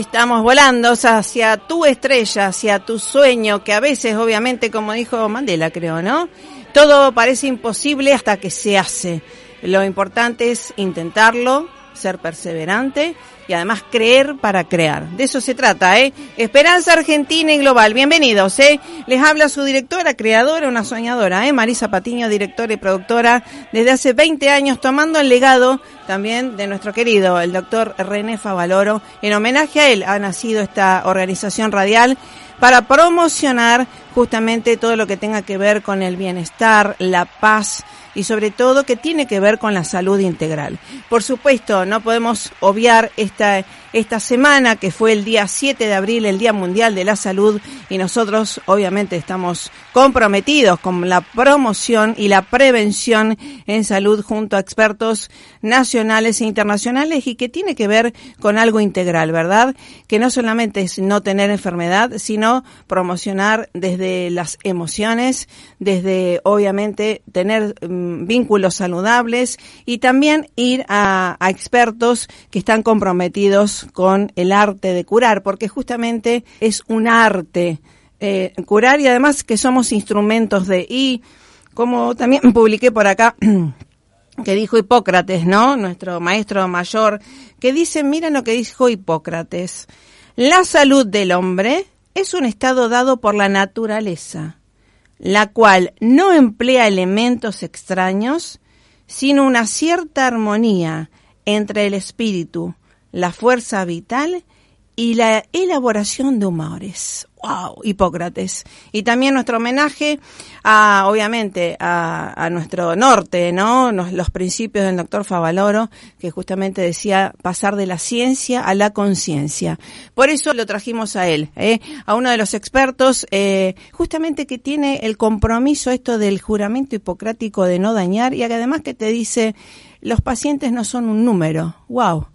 Estamos volando hacia tu estrella, hacia tu sueño, que a veces, obviamente, como dijo Mandela, creo, ¿no? Todo parece imposible hasta que se hace. Lo importante es intentarlo, ser perseverante y además creer para crear. De eso se trata, ¿eh? Esperanza Argentina y Global. Bienvenidos, ¿eh? Les habla su directora, creadora, una soñadora, ¿eh? Marisa Patiño, directora y productora desde hace 20 años, tomando el legado también de nuestro querido, el doctor René Favaloro. En homenaje a él ha nacido esta organización radial para promocionar justamente todo lo que tenga que ver con el bienestar, la paz, y sobre todo que tiene que ver con la salud integral. Por supuesto, no podemos obviar esta, esta semana que fue el día 7 de abril, el Día Mundial de la Salud, y nosotros obviamente estamos comprometidos con la promoción y la prevención en salud junto a expertos nacionales e internacionales y que tiene que ver con algo integral, ¿verdad? Que no solamente es no tener enfermedad, sino promocionar desde las emociones, desde obviamente tener mm, vínculos saludables y también ir a, a expertos que están comprometidos con el arte de curar, porque justamente es un arte eh, curar y además que somos instrumentos de y como también publiqué por acá que dijo Hipócrates, ¿no? Nuestro maestro mayor, que dice, miren lo que dijo Hipócrates, la salud del hombre es un estado dado por la naturaleza, la cual no emplea elementos extraños, sino una cierta armonía entre el espíritu, la fuerza vital y la elaboración de humores. ¡Wow! Hipócrates. Y también nuestro homenaje a, obviamente, a, nuestro norte, ¿no? Los, principios del doctor Favaloro, que justamente decía pasar de la ciencia a la conciencia. Por eso lo trajimos a él, ¿eh? a uno de los expertos, eh, justamente que tiene el compromiso esto del juramento hipocrático de no dañar y además que te dice, los pacientes no son un número. ¡Wow!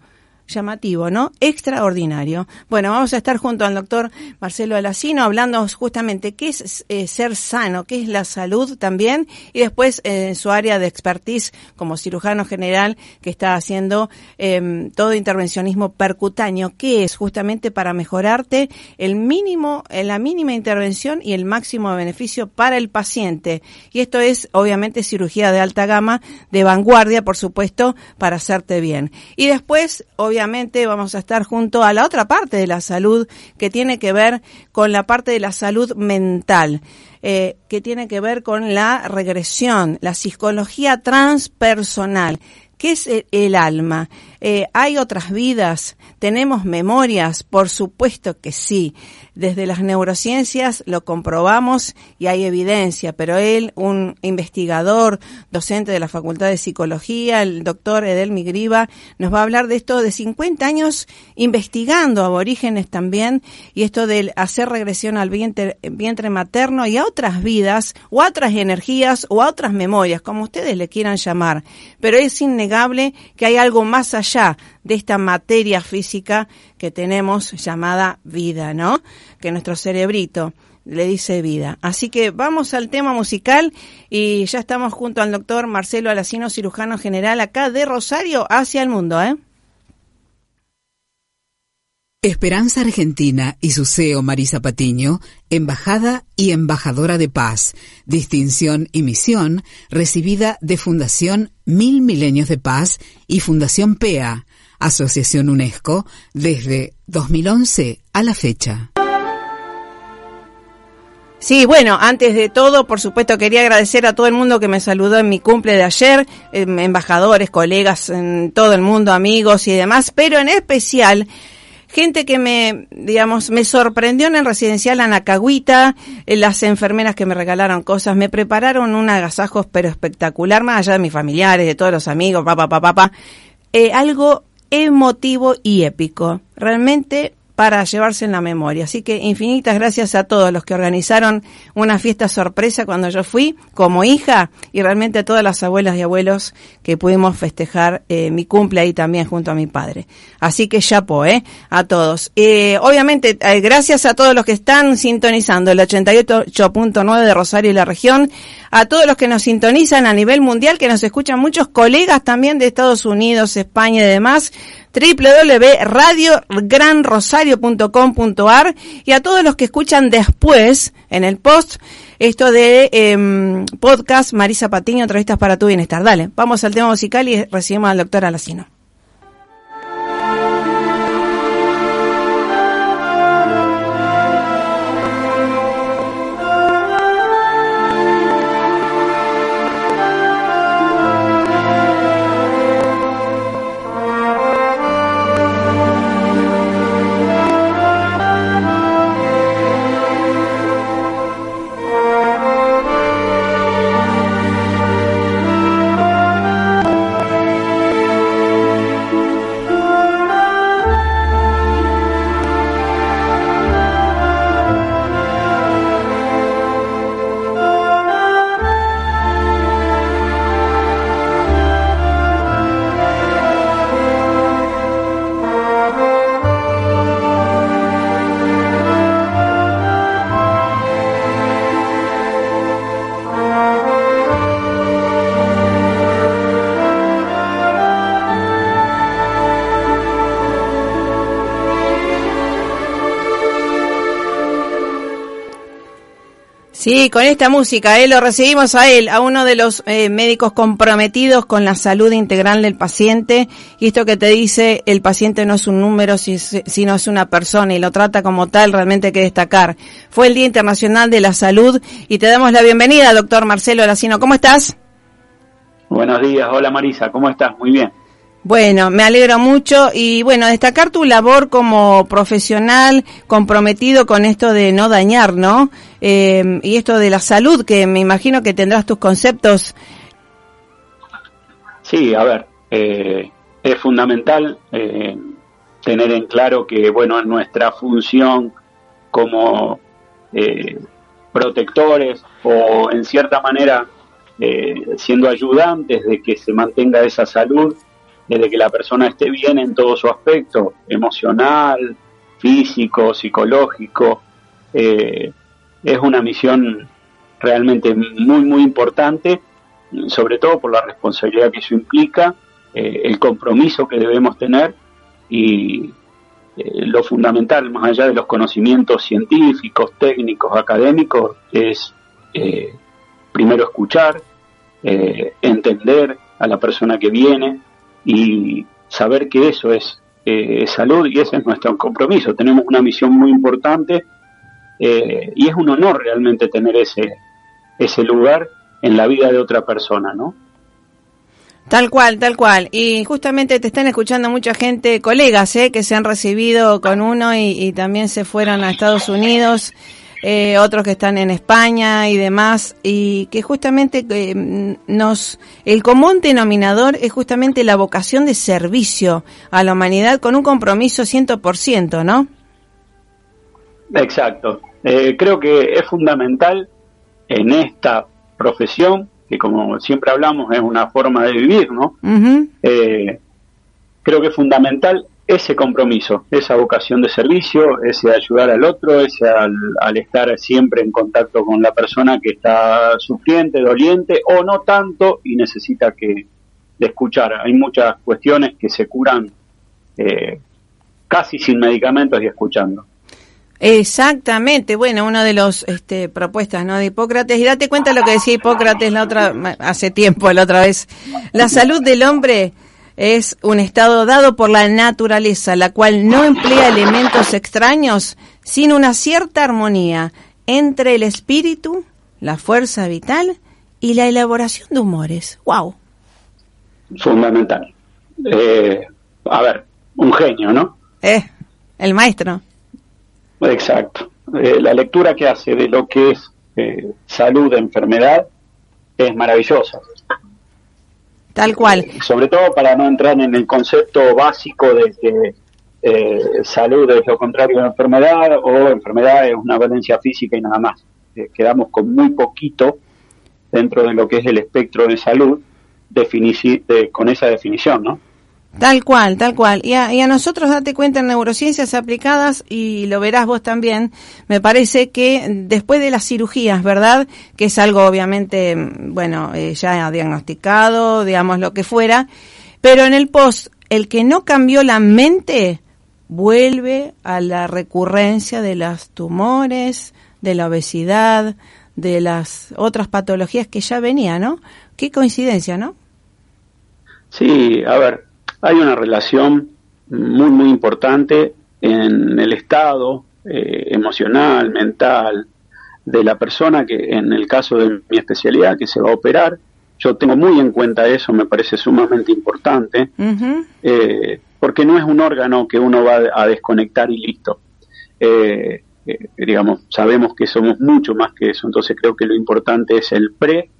Llamativo, ¿no? Extraordinario. Bueno, vamos a estar junto al doctor Marcelo Alacino hablando justamente qué es eh, ser sano, qué es la salud también, y después en su área de expertise como cirujano general que está haciendo em, todo intervencionismo percutáneo, qué es justamente para mejorarte el mínimo, la mínima intervención y el máximo beneficio para el paciente. Y esto es obviamente cirugía de alta gama, de vanguardia, por supuesto, para hacerte bien. Y después, obviamente, obviamente vamos a estar junto a la otra parte de la salud que tiene que ver con la parte de la salud mental. Eh, que tiene que ver con la regresión, la psicología transpersonal. ¿Qué es el, alma? Eh, ¿Hay otras vidas? ¿Tenemos memorias? Por supuesto que sí. Desde las neurociencias lo comprobamos y hay evidencia, pero él, un investigador, docente de la Facultad de Psicología, el doctor Edel Migriba, nos va a hablar de esto de 50 años investigando aborígenes también y esto de hacer regresión al vientre, vientre materno y a otras vidas o a otras energías o a otras memorias, como ustedes le quieran llamar. Pero es innegable que hay algo más allá de esta materia física que tenemos llamada vida, ¿no? Que nuestro cerebrito le dice vida. Así que vamos al tema musical y ya estamos junto al doctor Marcelo Alacino, cirujano general acá de Rosario hacia el mundo, ¿eh? Esperanza Argentina y su CEO Marisa Patiño, embajada y embajadora de paz, distinción y misión recibida de Fundación Mil Milenios de Paz y Fundación PEA, Asociación UNESCO, desde 2011 a la fecha. Sí, bueno, antes de todo, por supuesto, quería agradecer a todo el mundo que me saludó en mi cumple de ayer, em, embajadores, colegas, en todo el mundo, amigos y demás, pero en especial gente que me, digamos, me sorprendió en el residencial Anacahuita, eh, las enfermeras que me regalaron cosas, me prepararon un agasajo pero espectacular, más allá de mis familiares, de todos los amigos, papá, papá, papá, eh, algo emotivo y épico. Realmente para llevarse en la memoria. Así que infinitas gracias a todos los que organizaron una fiesta sorpresa cuando yo fui como hija y realmente a todas las abuelas y abuelos que pudimos festejar eh, mi cumple ahí también junto a mi padre. Así que chapo, ¿eh? A todos. Eh, obviamente, eh, gracias a todos los que están sintonizando el 88.9 de Rosario y la región, a todos los que nos sintonizan a nivel mundial, que nos escuchan muchos colegas también de Estados Unidos, España y demás www.radiogranrosario.com.ar y a todos los que escuchan después en el post esto de em, podcast Marisa Patiño, entrevistas para tu bienestar. Dale, vamos al tema musical y recibimos al doctor Alacino. Sí, con esta música, eh, lo recibimos a él, a uno de los eh, médicos comprometidos con la salud integral del paciente. Y esto que te dice, el paciente no es un número, sino es una persona y lo trata como tal, realmente hay que destacar. Fue el Día Internacional de la Salud y te damos la bienvenida, doctor Marcelo Lacino. ¿Cómo estás? Buenos días, hola Marisa, ¿cómo estás? Muy bien. Bueno, me alegro mucho y bueno, destacar tu labor como profesional comprometido con esto de no dañar, ¿no? Eh, y esto de la salud, que me imagino que tendrás tus conceptos. Sí, a ver, eh, es fundamental eh, tener en claro que, bueno, nuestra función como protectores o en cierta manera siendo ayudantes de que se mantenga esa salud, desde que la persona esté bien en todo su aspecto, emocional, físico, psicológico. Eh, es una misión realmente muy, muy importante, sobre todo por la responsabilidad que eso implica, eh, el compromiso que debemos tener y eh, lo fundamental, más allá de los conocimientos científicos, técnicos, académicos, es primero escuchar, entender a la persona que viene, y saber que eso es eh, salud y ese es nuestro compromiso. Tenemos una misión muy importante eh, y es un honor realmente tener ese, ese lugar en la vida de otra persona, ¿no? Tal cual, tal cual. Y justamente te están escuchando mucha gente, colegas, ¿eh? que se han recibido con uno y también se fueron a Estados Unidos eh, otros que están en España y demás, y que justamente eh, nos, el común denominador es justamente la vocación de servicio a la humanidad con un compromiso 100%, ¿no? Exacto. Eh, creo que es fundamental en esta profesión, que como siempre hablamos es una forma de vivir, ¿no? creo que es fundamental ese compromiso, esa vocación de servicio, ese ayudar al otro, ese al, estar siempre en contacto con la persona que está sufriente, doliente o no tanto y necesita que de escuchar. Hay muchas cuestiones que se curan eh, casi sin medicamentos y escuchando. Exactamente, bueno, uno de los este, propuestas ¿no? de Hipócrates, y date cuenta lo que decía Hipócrates la otra, hace tiempo, la otra vez, la salud del hombre es un estado dado por la naturaleza, la cual no emplea elementos extraños, sino una cierta armonía entre el espíritu, la fuerza vital y la elaboración de humores. ¡Wow! Fundamental. Eh, a ver, un genio, ¿no? Eh, el maestro. Exacto. Eh, la lectura que hace de lo que es eh, salud, enfermedad, es maravillosa. Tal cual. Sobre todo para no entrar en el concepto básico de que eh, salud es lo contrario de enfermedad o enfermedad es una valencia física y nada más. Eh, quedamos con muy poquito dentro de lo que es el espectro de salud con esa definición, ¿no? Tal cual, tal cual. Y a, nosotros, date cuenta, en neurociencias aplicadas, y lo verás vos también, me parece que después de las cirugías, ¿verdad? Que es algo obviamente, bueno, eh, ya diagnosticado, digamos lo que fuera, pero en el post, el que no cambió la mente vuelve a la recurrencia de los tumores, de la obesidad, de las otras patologías que ya venía, ¿no? Qué coincidencia, ¿no? Sí, a ver, hay una relación muy, muy importante en el estado eh, emocional, mental de la persona que en el caso de mi especialidad que se va a operar, yo tengo muy en cuenta eso, me parece sumamente importante, eh, porque no es un órgano que uno va a desconectar y listo. Eh, digamos, sabemos que somos mucho más que eso, entonces creo que lo importante es el pre,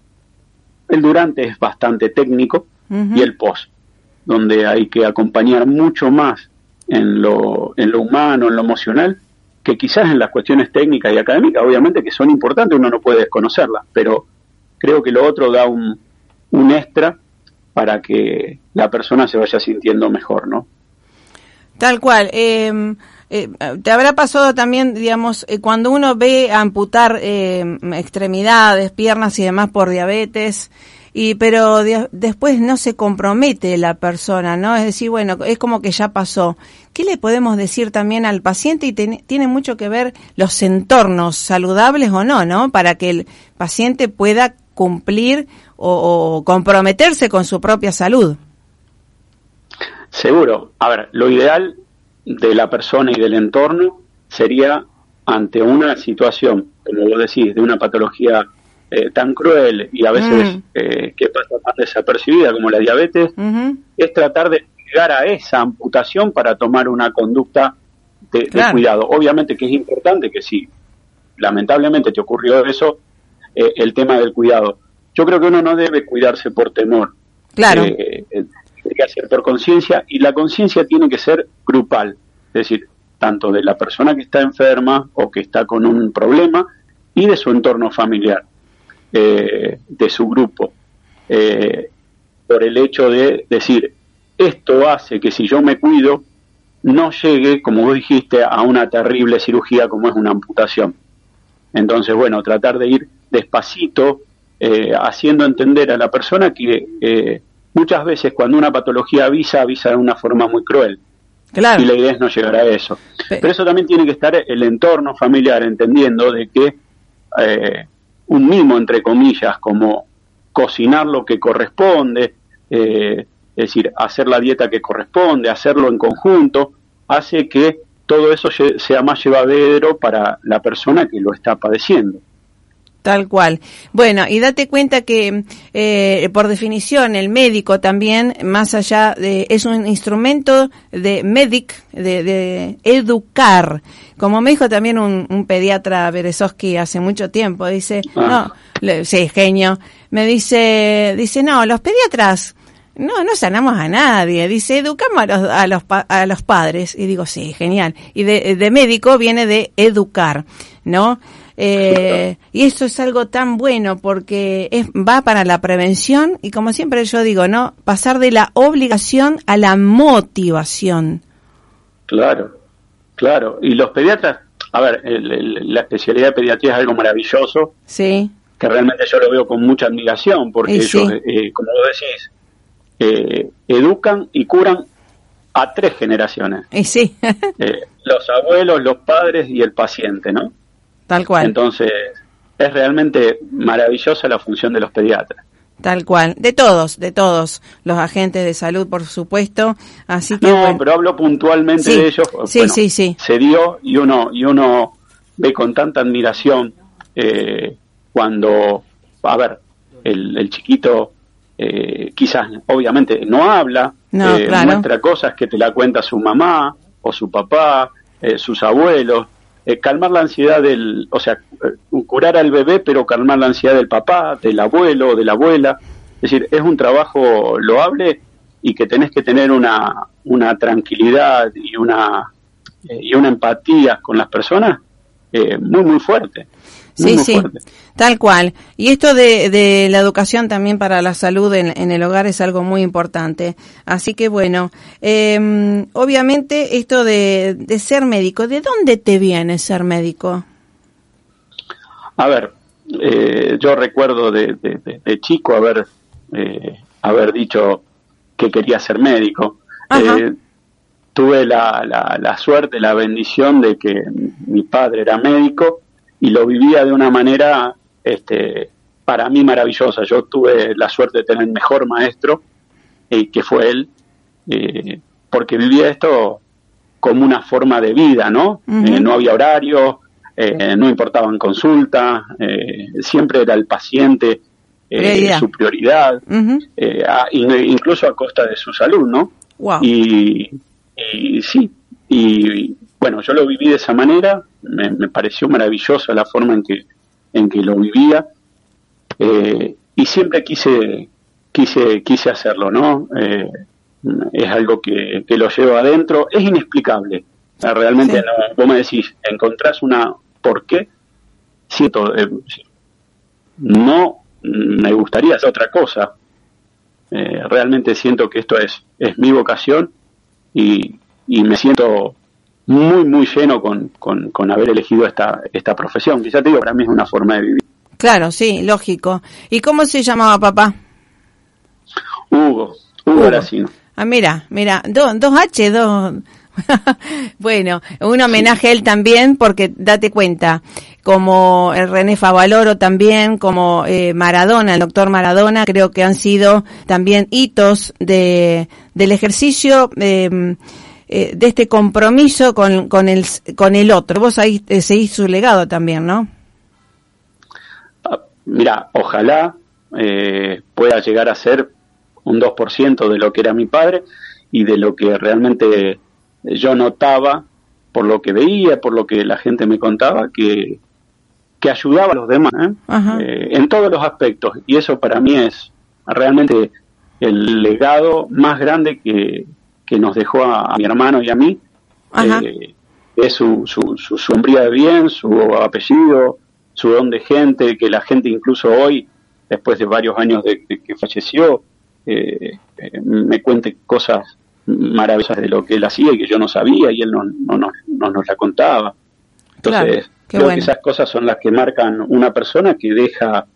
el durante es bastante técnico y el post, donde hay que acompañar mucho más en lo, en lo humano, en lo emocional, que quizás en las cuestiones técnicas y académicas, obviamente que son importantes, uno no puede desconocerlas, pero creo que lo otro da un, extra para que la persona se vaya sintiendo mejor, ¿no? Tal cual. Eh, eh, te habrá pasado también, digamos, eh, cuando uno ve amputar eh, extremidades, piernas y demás por diabetes, y pero después no se compromete la persona, ¿no? Es decir, bueno, es como que ya pasó. ¿Qué le podemos decir también al paciente? Y tiene mucho que ver los entornos saludables o no, ¿no? Para que el paciente pueda cumplir o comprometerse con su propia salud. Seguro. A ver, lo ideal de la persona y del entorno sería ante una situación, como vos decís, de una patología eh, tan cruel y a veces mm. eh, que pasa más desapercibida como la diabetes, es tratar de llegar a esa amputación para tomar una conducta de, cuidado. Obviamente que es importante que si lamentablemente te ocurrió eso, eh, el tema del cuidado. Yo creo que uno no debe cuidarse por temor. Claro que hacer por conciencia y la conciencia tiene que ser grupal, es decir, tanto de la persona que está enferma o que está con un problema y de su entorno familiar, eh, de su grupo, eh, por el hecho de decir, esto hace que si yo me cuido, no llegue, como vos dijiste, a una terrible cirugía como es una amputación. Entonces, bueno, tratar de ir despacito, eh, haciendo entender a la persona que muchas veces cuando una patología avisa, avisa de una forma muy cruel. Claro. Y la idea es no llegar a eso. Pero eso también tiene que estar el entorno familiar entendiendo de que eh, un mimo, entre comillas, como cocinar lo que corresponde, eh, es decir, hacer la dieta que corresponde, hacerlo en conjunto, hace que todo eso sea más llevadero para la persona que lo está padeciendo. Tal cual. Bueno, y date cuenta que eh, por definición el médico también, más allá de, es un instrumento de medic, de, educar. Como me dijo también un, pediatra Berezowski hace mucho tiempo, dice, ah. no, sí, genio, me dice, dice, no, los pediatras no, no sanamos a nadie. Dice, educamos a los, a los, a los padres. Y digo, sí, genial. Y de, de médico viene de educar, ¿no? Eh, y eso es algo tan bueno porque es, va para la prevención y como siempre yo digo, ¿no? Pasar de la obligación a la motivación. Claro, claro. Y los pediatras, a ver, la especialidad de pediatría es algo maravilloso. Sí. Que realmente yo lo veo con mucha admiración porque ellos, eh, como vos decís, eh, educan y curan a tres generaciones. Y sí. los abuelos, los padres y el paciente, ¿no? Tal cual. Entonces, es realmente maravillosa la función de los pediatras. Tal cual, de todos, de todos los agentes de salud, por supuesto. Así que no, pero hablo puntualmente de ellos. Sí, sí, sí. Se dio y uno y uno ve con tanta admiración eh, cuando, a ver, el, chiquito eh, quizás, obviamente, no habla, no, eh, muestra cosas que te la cuenta su mamá o su papá, sus abuelos, eh, calmar la ansiedad del, o sea, eh, curar al bebé, pero calmar la ansiedad del papá, del abuelo, de la abuela. Es decir, es un trabajo loable y que tenés que tener una, una tranquilidad y una, eh, y una empatía con las personas muy, muy fuerte. Sí, sí, tal cual. Y esto de, de, la educación también para la salud en, el hogar es algo muy importante. Así que bueno, eh, obviamente esto de, de, ser médico, ¿de dónde te viene ser médico? A ver, eh, yo recuerdo de, de chico haber, eh, haber dicho que quería ser médico. Eh, tuve la, la, la, suerte, la bendición de que mi padre era médico y lo vivía de una manera este, para mí maravillosa. Yo tuve la suerte de tener el mejor maestro, eh, que fue él, eh, porque vivía esto como una forma de vida, ¿no? Eh, no había horario, no importaban consultas, siempre era el paciente su prioridad, incluso a costa de su salud, ¿no? Y, y, sí, y bueno, yo lo viví de esa manera, me, me pareció maravillosa la forma en que, en que lo vivía eh, y siempre quise, quise, quise hacerlo, ¿no? Eh, es algo que, que, lo llevo adentro, es inexplicable. realmente, no, vos me decís, encontrás una por qué, siento, eh, no me gustaría hacer otra cosa. realmente siento que esto es, es mi vocación y, y me siento muy, muy lleno con, con, con haber elegido esta, esta profesión. Quizá te digo, para mí es una forma de vivir. Claro, sí, lógico. ¿Y cómo se llamaba papá? Hugo, Hugo, Hugo. Ah, mira, mira, dos H, dos... bueno, un homenaje a él también, porque date cuenta, como el René Favaloro también, como eh, Maradona, el doctor Maradona, creo que han sido también hitos de, del ejercicio eh, eh, de este compromiso con, con, el, con el otro. Vos ahí seguís su legado también, ¿no? mira, ojalá eh, pueda llegar a ser un 2% de lo que era mi padre y de lo que realmente yo notaba por lo que veía, por lo que la gente me contaba, que, que ayudaba a los demás ¿eh? Eh, en todos los aspectos. Y eso para mí es realmente el legado más grande que, que nos dejó a, mi hermano y a mí. es su, su, su sombría de bien, su apellido, su don de gente, que la gente incluso hoy, después de varios años de, que falleció, eh, eh, me cuente cosas maravillosas de lo que él hacía y que yo no sabía y él no, no, no, nos la contaba. Entonces, creo que esas cosas son las que marcan una persona que deja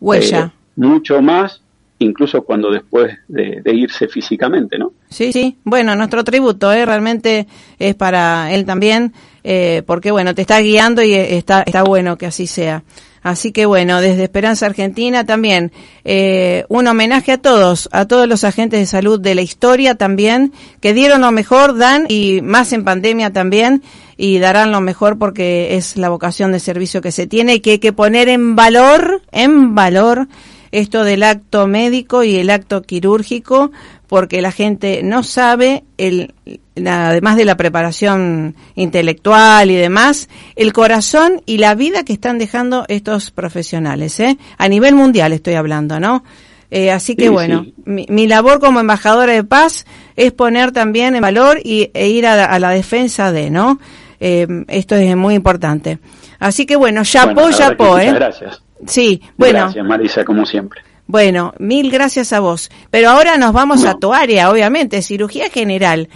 huella eh, mucho más incluso cuando después de, irse físicamente, ¿no? Sí, sí. Bueno, nuestro tributo, ¿eh? realmente es para él también, eh, porque bueno, te está guiando y está, está bueno que así sea. Así que bueno, desde Esperanza Argentina también eh, un homenaje a todos, a todos los agentes de salud de la historia también, que dieron lo mejor, dan y más en pandemia también, y darán lo mejor porque es la vocación de servicio que se tiene y que hay que poner en valor, en valor esto del acto médico y el acto quirúrgico, porque la gente no sabe, el, además de la preparación intelectual y demás, el corazón y la vida que están dejando estos profesionales, ¿eh? A nivel mundial estoy hablando, ¿no? Eh, así que bueno, Mi, labor como embajadora de paz es poner también en valor y, e ir a, la defensa de, ¿no? Eh, esto es muy importante. Así que bueno, ya bueno, ya ¿eh? Gracias. Sí, bueno. Gracias, Marisa, como siempre. Bueno, mil gracias a vos. Pero ahora nos vamos a tu área, obviamente, cirugía general.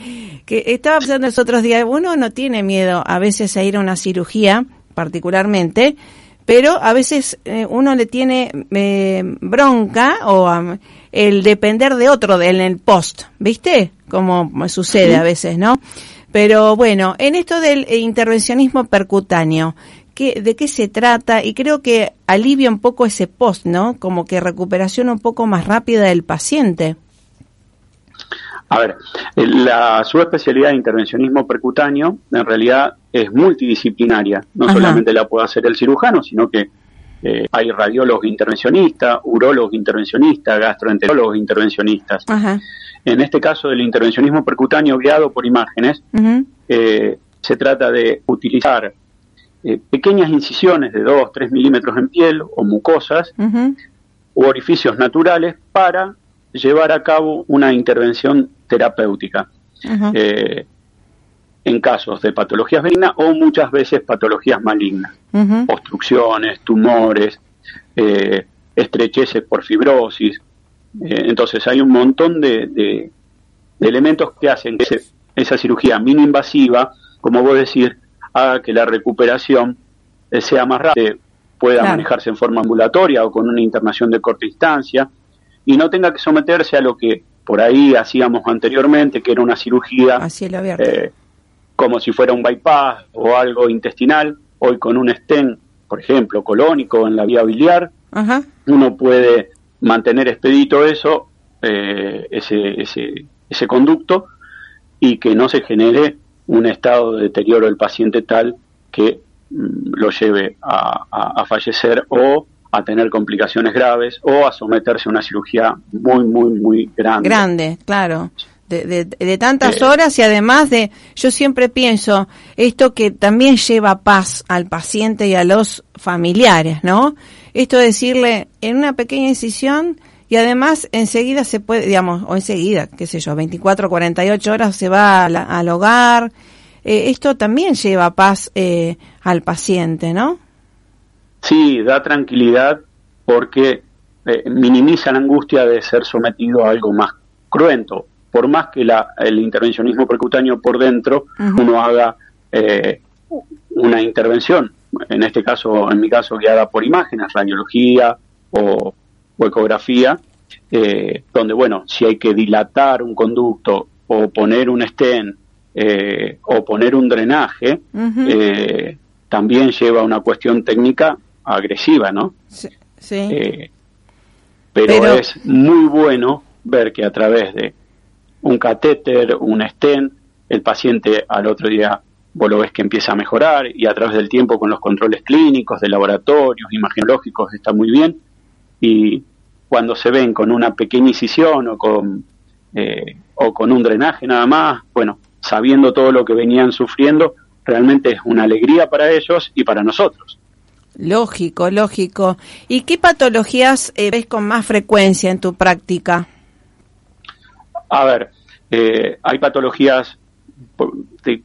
Que estaba pensando los otros días, uno no tiene miedo a veces a ir a una cirugía, particularmente, pero a veces eh, uno le tiene eh, bronca o el depender de otro en el post, ¿viste? Como sucede a veces, ¿no? Pero bueno, en esto del intervencionismo percutáneo, de qué se trata y creo que alivia un poco ese post, ¿no? Como que recuperación un poco más rápida del paciente. A ver, la subespecialidad de intervencionismo percutáneo en realidad es multidisciplinaria. No solamente la puede hacer el cirujano, sino que eh, hay radiólogos intervencionistas, urólogos intervencionistas, gastroenterólogos intervencionistas. En este caso del intervencionismo percutáneo guiado por imágenes, eh, se trata de utilizar eh, pequeñas incisiones de 2, 3 milímetros en piel o mucosas u orificios naturales para llevar a cabo una intervención terapéutica. Eh, en casos de patologías benignas o muchas veces patologías malignas, obstrucciones, tumores, eh, estrecheces por fibrosis. entonces hay un montón de, elementos que hacen que esa cirugía mini-invasiva, como vos decís, haga que la recuperación eh, sea más rápida, pueda manejarse en forma ambulatoria o con una internación de corta distancia y no tenga que someterse a lo que por ahí hacíamos anteriormente, que era una cirugía eh, como si fuera un bypass o algo intestinal, hoy con un stent, por ejemplo, colónico en la vía biliar, uno puede mantener expedito eso, eh, ese, ese, ese conducto, y que no se genere un estado de deterioro del paciente tal que mm, lo lleve a, fallecer o a tener complicaciones graves o a someterse a una cirugía muy, muy, muy grande. Grande, claro. De, de, tantas eh. horas y además de, yo siempre pienso, esto que también lleva paz al paciente y a los familiares, ¿no? Esto de decirle, en una pequeña incisión, y además enseguida se puede, digamos, o enseguida, qué sé yo, 24, 48 horas se va al hogar. Eh, esto también lleva paz eh, al paciente, ¿no? Sí, da tranquilidad porque eh, minimiza la angustia de ser sometido a algo más cruento. Por más que la, el intervencionismo percutáneo por dentro uno haga una intervención, en este caso, en mi caso, guiada por imágenes, radiología o o ecografía, eh, donde, bueno, si hay que dilatar un conducto o poner un stent eh, o poner un drenaje, eh, también lleva una cuestión técnica agresiva, ¿no? Sí. pero, es muy bueno ver que a través de un catéter, un stent, el paciente al otro día vos lo ves que empieza a mejorar y a través del tiempo con los controles clínicos, de laboratorios, imagenológicos, está muy bien y cuando se ven con una pequeña incisión o con, eh, o con un drenaje nada más, bueno, sabiendo todo lo que venían sufriendo, realmente es una alegría para ellos y para nosotros. Lógico, lógico. ¿Y qué patologías eh, ves con más frecuencia en tu práctica? A ver, eh, hay patologías de,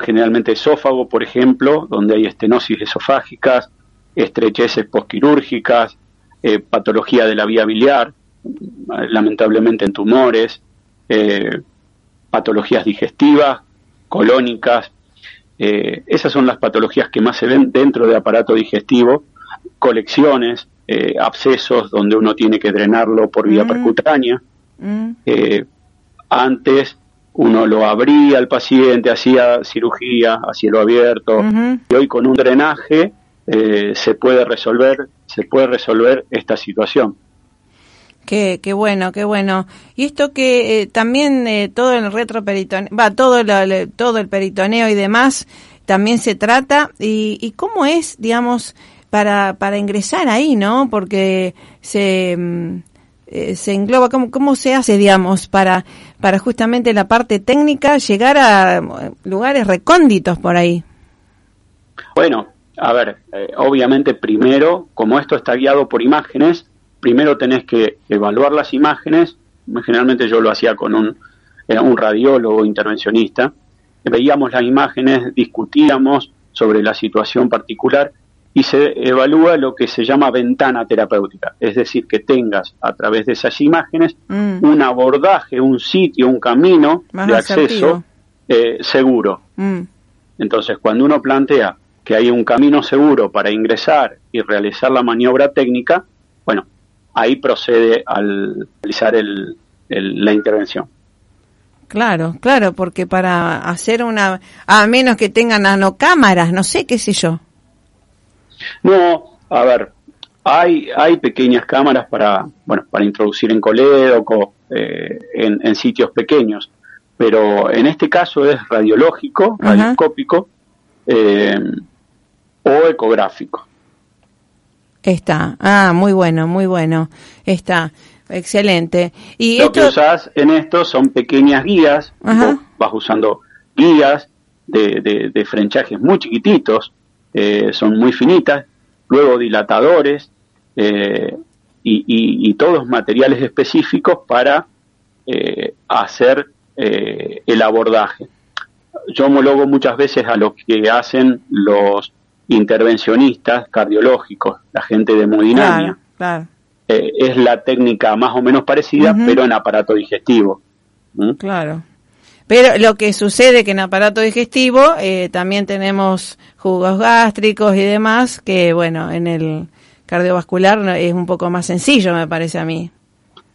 generalmente esófago, por ejemplo, donde hay estenosis esofágicas, estrecheces posquirúrgicas, eh, patología de la vía biliar, lamentablemente en tumores, eh, patologías digestivas, colónicas. Eh, esas son las patologías que más se ven dentro del aparato digestivo, colecciones, abscesos donde uno tiene que drenarlo por vía mm. percutánea. Mm. antes uno lo abría al paciente, hacía cirugía a cielo abierto, y hoy con un drenaje se puede resolver se puede resolver esta situación. Qué, qué bueno, qué bueno. Y esto que eh, también eh, todo el retroperitoneo, va, todo, todo el peritoneo y demás, también se trata. Y, y cómo es, digamos, para, para ingresar ahí, ¿no? Porque se, mm, eh, se engloba, ¿cómo, ¿cómo se hace, digamos, para, para justamente la parte técnica llegar a lugares recónditos por ahí? Bueno, a ver, eh, obviamente primero, como esto está guiado por imágenes, primero tenés que evaluar las imágenes, generalmente yo lo hacía con un, un radiólogo intervencionista, veíamos las imágenes, discutíamos sobre la situación particular y se evalúa lo que se llama ventana terapéutica, es decir, que tengas a través de esas imágenes mm. un abordaje, un sitio, un camino de acceso eh, seguro. Mm. Entonces, cuando uno plantea que hay un camino seguro para ingresar y realizar la maniobra técnica, bueno, ahí procede al realizar el, la intervención. Claro, claro, porque para hacer una, a menos que tengan nanocámaras, no sé, qué sé yo. No, a ver, hay, hay pequeñas cámaras para, bueno, para introducir en colédoco, eh, en, sitios pequeños, pero en este caso es radiológico, radioscópico, eh, o ecográfico. Está, ah, muy bueno, muy bueno, está, excelente. Y Lo que usas en esto son pequeñas guías, vas usando guías de, de, frenchajes muy chiquititos, eh, son muy finitas, luego dilatadores eh, y, y, todos materiales específicos para eh, hacer el abordaje. Yo homologo muchas veces a lo que hacen los intervencionistas cardiológicos, la gente de hemodinamia. Eh, es la técnica más o menos parecida, pero en aparato digestivo. Claro. Pero lo que sucede que en aparato digestivo eh, también tenemos jugos gástricos y demás, que bueno, en el cardiovascular es un poco más sencillo, me parece a mí.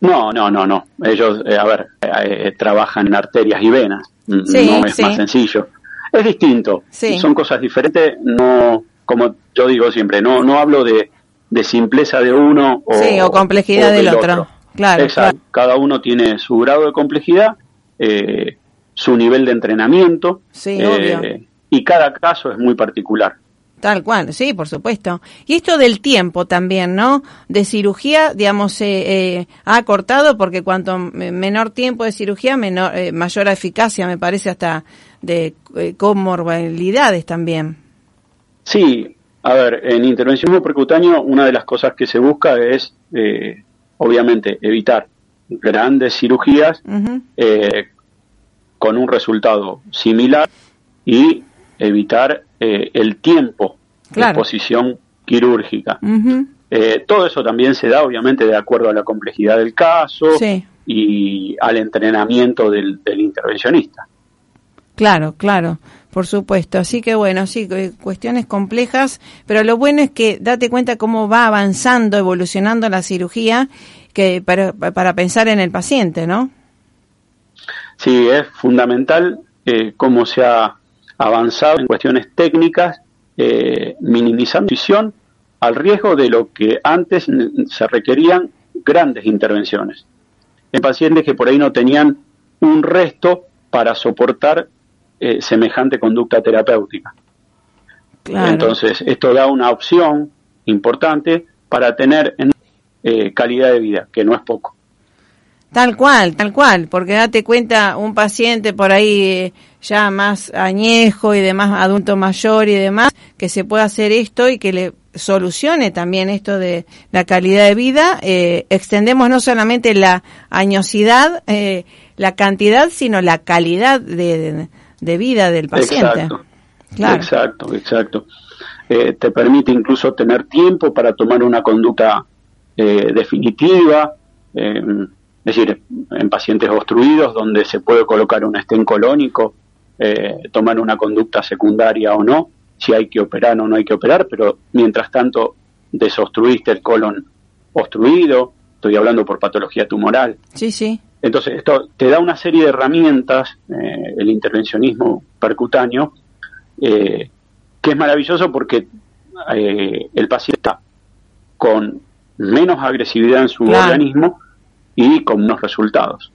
No, no, no, no. Ellos, eh, a ver, eh, trabajan en arterias y venas. Mm, no es más sencillo. Es distinto. Son cosas diferentes. No, como yo digo siempre, no, no hablo de, de simpleza de uno o, complejidad del, otro. Claro, Exacto. Cada uno tiene su grado de complejidad, eh, su nivel de entrenamiento. Sí, obvio. Y cada caso es muy particular. Tal cual, sí, por supuesto. Y esto del tiempo también, ¿no? De cirugía, digamos, eh, eh ha acortado porque cuanto menor tiempo de cirugía, menor, eh, mayor eficacia, me parece, hasta de eh, comorbilidades también. Sí, a ver, en intervencionismo percutáneo una de las cosas que se busca es, obviamente, evitar grandes cirugías con un resultado similar y evitar eh, el tiempo de exposición quirúrgica. Eh, todo eso también se da, obviamente, de acuerdo a la complejidad del caso y al entrenamiento del, intervencionista. Claro, claro, por supuesto. Así que bueno, sí, cuestiones complejas, pero lo bueno es que date cuenta cómo va avanzando, evolucionando la cirugía que para, para pensar en el paciente, ¿no? Sí, es fundamental eh, cómo se ha avanzado en cuestiones técnicas, eh, minimizando visión al riesgo de lo que antes se requerían grandes intervenciones. En pacientes que por ahí no tenían un resto para soportar eh, semejante conducta terapéutica. Entonces, esto da una opción importante para tener eh, calidad de vida, que no es poco. Tal cual, tal cual, porque date cuenta, un paciente por ahí eh, ya más añejo y demás, adulto mayor y demás, que se pueda hacer esto y que le solucione también esto de la calidad de vida, eh, extendemos no solamente la añosidad, eh, la cantidad, sino la calidad de, vida del paciente. Exacto, exacto, exacto. te permite incluso tener tiempo para tomar una conducta definitiva. Es decir, en pacientes obstruidos donde se puede colocar un estén colónico, eh, tomar una conducta secundaria o no, si hay que operar o no hay que operar, pero mientras tanto desobstruiste el colon obstruido, estoy hablando por patología tumoral. Sí, sí. Entonces, esto te da una serie de herramientas, eh, el intervencionismo percutáneo, eh, que es maravilloso porque el paciente está con menos agresividad en su organismo y con unos resultados.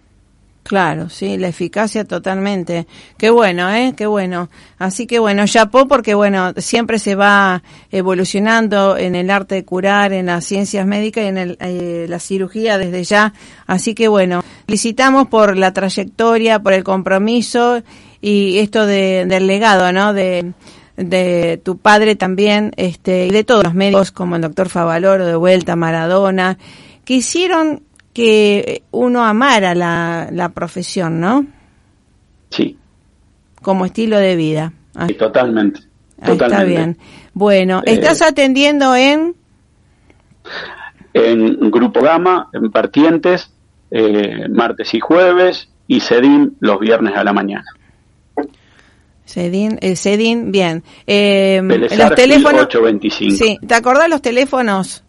Claro, sí, la eficacia totalmente. Qué bueno, ¿eh? Qué bueno. Así que bueno, chapó porque bueno, siempre se va evolucionando en el arte de curar, en las ciencias médicas y en el, eh, la cirugía desde ya. Así que bueno, felicitamos por la trayectoria, por el compromiso y esto de, del legado, ¿no? De, de tu padre también, este, y de todos los médicos como el doctor Favaloro, de vuelta, Maradona, que hicieron que uno amara la, la profesión, ¿no? Sí. Como estilo de vida. Sí, totalmente. Está bien. Bueno, eh, ¿estás atendiendo en? En Grupo Gama, en Partientes, eh, martes y jueves, y CEDIN los viernes a la mañana. CEDIN, eh, CEDIN, bien. Eh, los teléfonos. 825. Sí, ¿te acordás los teléfonos?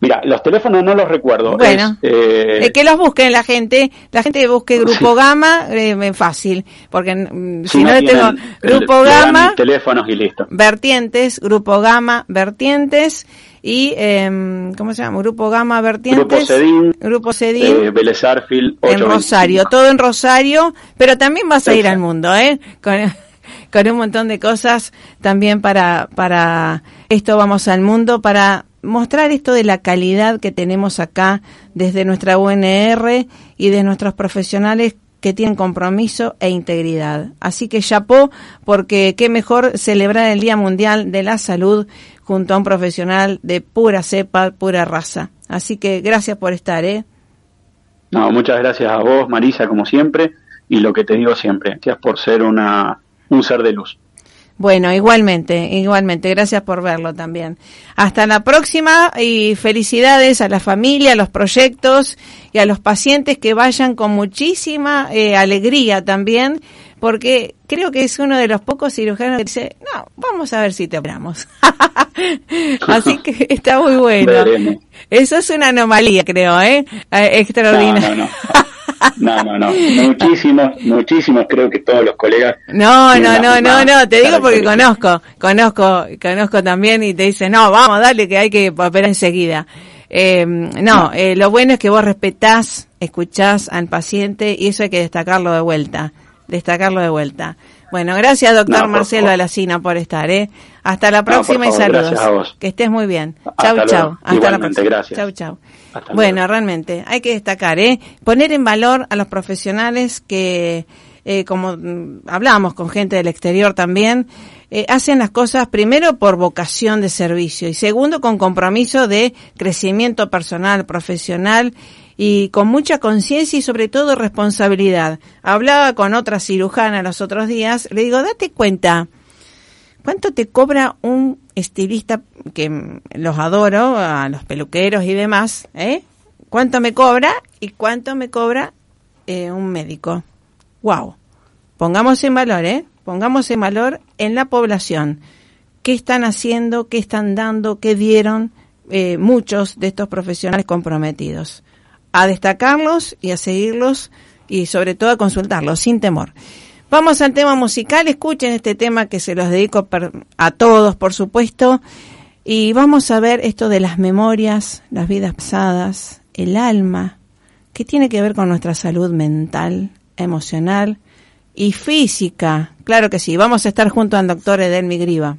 Mira, los teléfonos no los recuerdo. Bueno, eh, que los busquen la gente. La gente busque Grupo Gama, eh, fácil. Porque mm, si, no, tengo Grupo Gama. Teléfonos y listo. Vertientes, Grupo Gama, Vertientes. Y, eh, ¿cómo se llama? Grupo Gama, Vertientes. Grupo Cedín. Grupo Cedín. Eh, Vélez En Rosario, todo en Rosario. Pero también vas a ir al mundo, ¿eh? Con, con un montón de cosas también para, para esto vamos al mundo, para mostrar esto de la calidad que tenemos acá desde nuestra UNR y de nuestros profesionales que tienen compromiso e integridad. Así que chapó, porque qué mejor celebrar el Día Mundial de la Salud junto a un profesional de pura cepa, pura raza. Así que gracias por estar, ¿eh? No, muchas gracias a vos, Marisa, como siempre, y lo que te digo siempre, gracias por ser una, un ser de luz. Bueno, igualmente, igualmente. Gracias por verlo también. Hasta la próxima y felicidades a la familia, a los proyectos y a los pacientes que vayan con muchísima eh, alegría también, porque creo que es uno de los pocos cirujanos que dice, no, vamos a ver si te operamos. Así que está muy bueno. Eso es una anomalía, creo, ¿eh? eh. No, no, no. Muchísimos, muchísimos, creo que todos los colegas. No, no, no, no, no, te digo porque conozco, conozco, conozco también y te dicen, no, vamos, dale que hay que operar enseguida. Eh, no, eh, lo bueno es que vos respetás, escuchás al paciente y eso hay que destacarlo de vuelta, destacarlo de vuelta. Bueno, gracias doctor Marcelo Alacina por estar, ¿eh? Hasta la próxima y saludos. Que estés muy bien. Chau, chau. Hasta la próxima. Gracias. Chau, chau. Bueno, realmente hay que destacar, ¿eh? Poner en valor a los profesionales que, eh, como mm, hablamos con gente del exterior también, eh, hacen las cosas primero por vocación de servicio y segundo con compromiso de crecimiento personal, profesional y con mucha conciencia y sobre todo responsabilidad. Hablaba con otra cirujana los otros días, le digo, date cuenta, ¿cuánto te cobra un estilista que los adoro, a los peluqueros y demás? ¿eh? ¿Cuánto me cobra y cuánto me cobra eh, un médico? ¡Wow! Pongamos en valor, ¿eh? Pongamos en valor en la población. ¿Qué están haciendo? ¿Qué están dando? ¿Qué dieron? Eh, muchos de estos profesionales comprometidos a destacarlos y a seguirlos y sobre todo a consultarlos sin temor. Vamos al tema musical, escuchen este tema que se los dedico a todos, por supuesto, y vamos a ver esto de las memorias, las vidas pasadas, el alma, que tiene que ver con nuestra salud mental, emocional y física. Claro que sí, vamos a estar junto al doctor Edelmi Griva.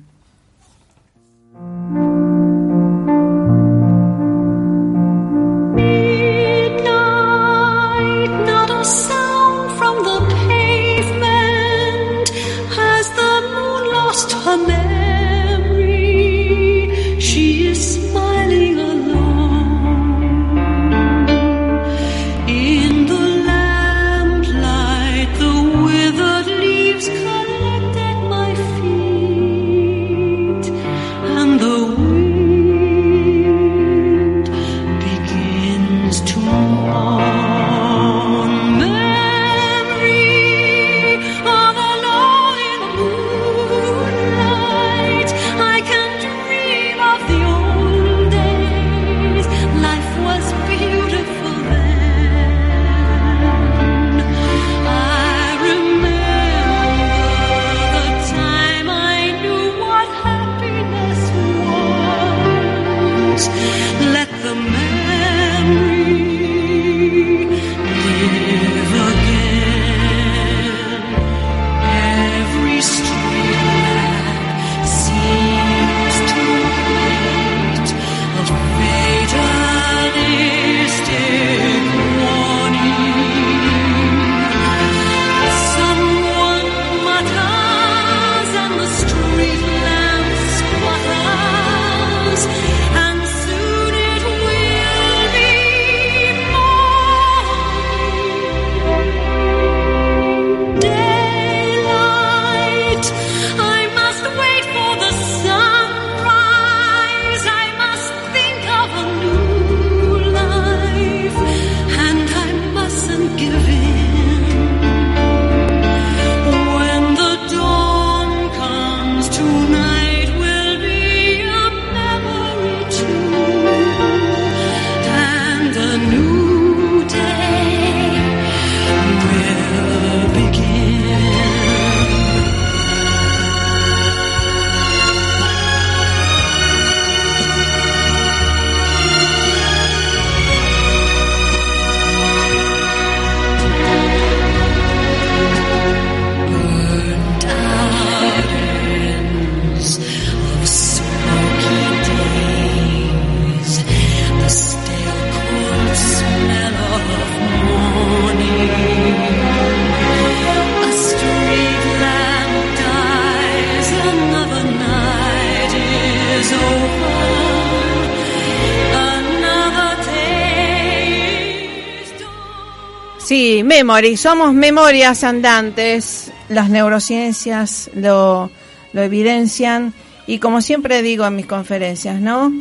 Memory, somos memorias andantes, las neurociencias lo, lo evidencian y como siempre digo en mis conferencias, ¿no?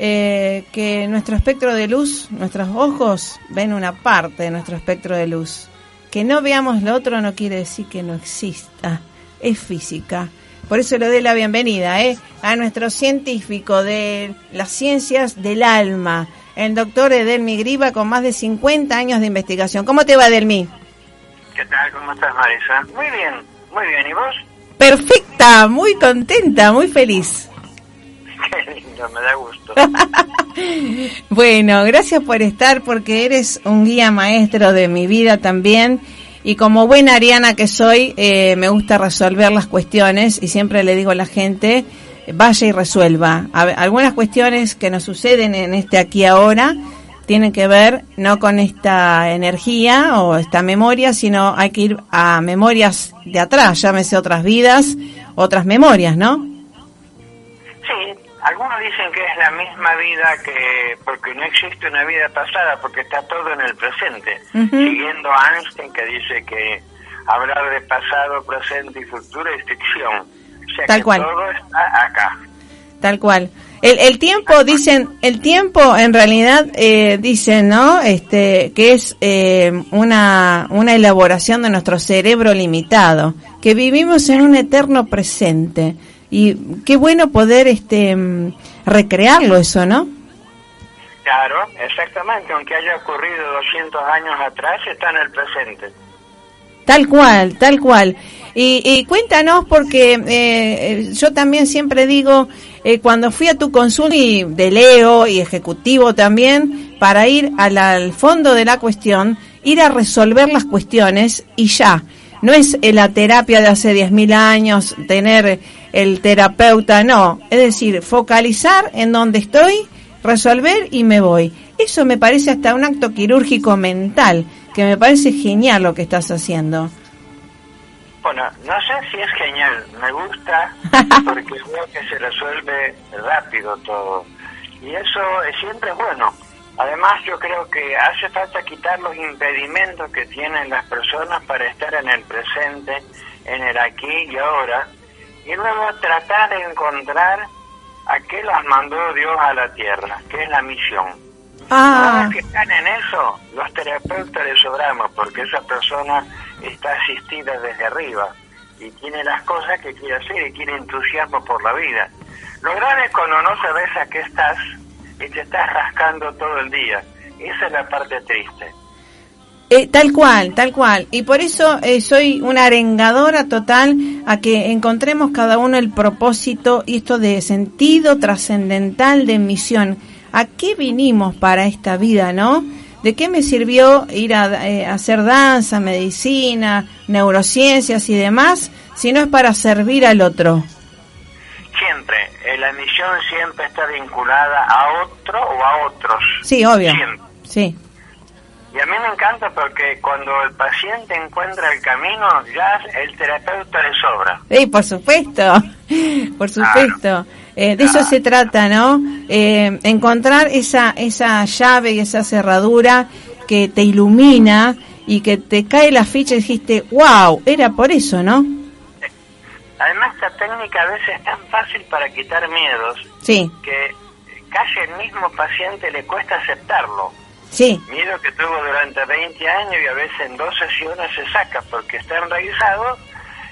Eh, que nuestro espectro de luz, nuestros ojos ven una parte de nuestro espectro de luz. Que no veamos lo otro no quiere decir que no exista, es física. Por eso le doy la bienvenida ¿eh? a nuestro científico de las ciencias del alma, el doctor Edelmi Griba, con más de 50 años de investigación. ¿Cómo te va, Edelmi? ¿Qué tal? ¿Cómo estás, Marisa? Muy bien, muy bien. ¿Y vos? Perfecta, muy contenta, muy feliz. Qué lindo, me da gusto. bueno, gracias por estar porque eres un guía maestro de mi vida también. Y como buena ariana que soy, eh, me gusta resolver las cuestiones y siempre le digo a la gente, vaya y resuelva. algunas cuestiones que nos suceden en este aquí ahora tienen que ver no con esta energía o esta memoria, sino hay que ir a memorias de atrás, llámese otras vidas, otras memorias, ¿no? Sí, algunos dicen que es la misma vida que, porque no existe una vida pasada, porque está todo en el presente, siguiendo a Einstein que dice que hablar de pasado, presente y futuro es ficción. Tal cual. todo está acá. Tal cual. El, el tiempo, dicen, el tiempo en realidad eh, dicen, ¿no? Este, que es eh, una, una elaboración de nuestro cerebro limitado, que vivimos en un eterno presente. Y qué bueno poder este mm, recrearlo eso, ¿no? Claro, exactamente, aunque haya ocurrido 200 años atrás, está en el presente. Tal cual, tal cual. Y, cuéntanos, porque eh, yo también siempre digo, eh, cuando fui a tu consulta y de Leo y ejecutivo también, para ir al, fondo de la cuestión, ir a resolver las cuestiones y ya. No es la terapia de hace 10.000 años, tener el terapeuta, no. Es decir, focalizar en donde estoy, resolver y me voy. Eso me parece hasta un acto quirúrgico mental, que me parece genial lo que estás haciendo. Bueno, no sé si es genial, me gusta porque veo que se resuelve rápido todo. Y eso siempre es bueno. Además, yo creo que hace falta quitar los impedimentos que tienen las personas para estar en el presente, en el aquí y ahora, y luego tratar de encontrar a qué las mandó Dios a la tierra, que es la misión. Ah. que están en eso, los terapeutas les sobramos, porque esa persona está asistida desde arriba y tiene las cosas que quiere hacer y tiene entusiasmo por la vida. Lo grave es cuando no sabes a qué estás y te estás rascando todo el día. Esa es la parte triste. Eh, tal cual, tal cual. Y por eso eh, soy una arengadora total a que encontremos cada uno el propósito y esto de sentido trascendental de misión. ¿A qué vinimos para esta vida, no? ¿De qué me sirvió ir a, eh, hacer danza, medicina, neurociencias y demás si no es para servir al otro? Siempre, eh, la misión siempre está vinculada a otro o a otros. Sí, obvio. Sí. Y a mí me encanta porque cuando el paciente encuentra el camino, ya el terapeuta le sobra. Sí, por supuesto, por supuesto. Eh, de eso se trata, ¿no? Eh, encontrar esa, esa llave y esa cerradura que te ilumina y que te cae la ficha y dijiste, wow, era por eso, ¿no? Además, esta técnica a veces es tan fácil para quitar miedos sí. que casi el mismo paciente le cuesta aceptarlo. Sí. Miedo que tuvo durante 20 años y a veces en dos sesiones se saca porque está enraizado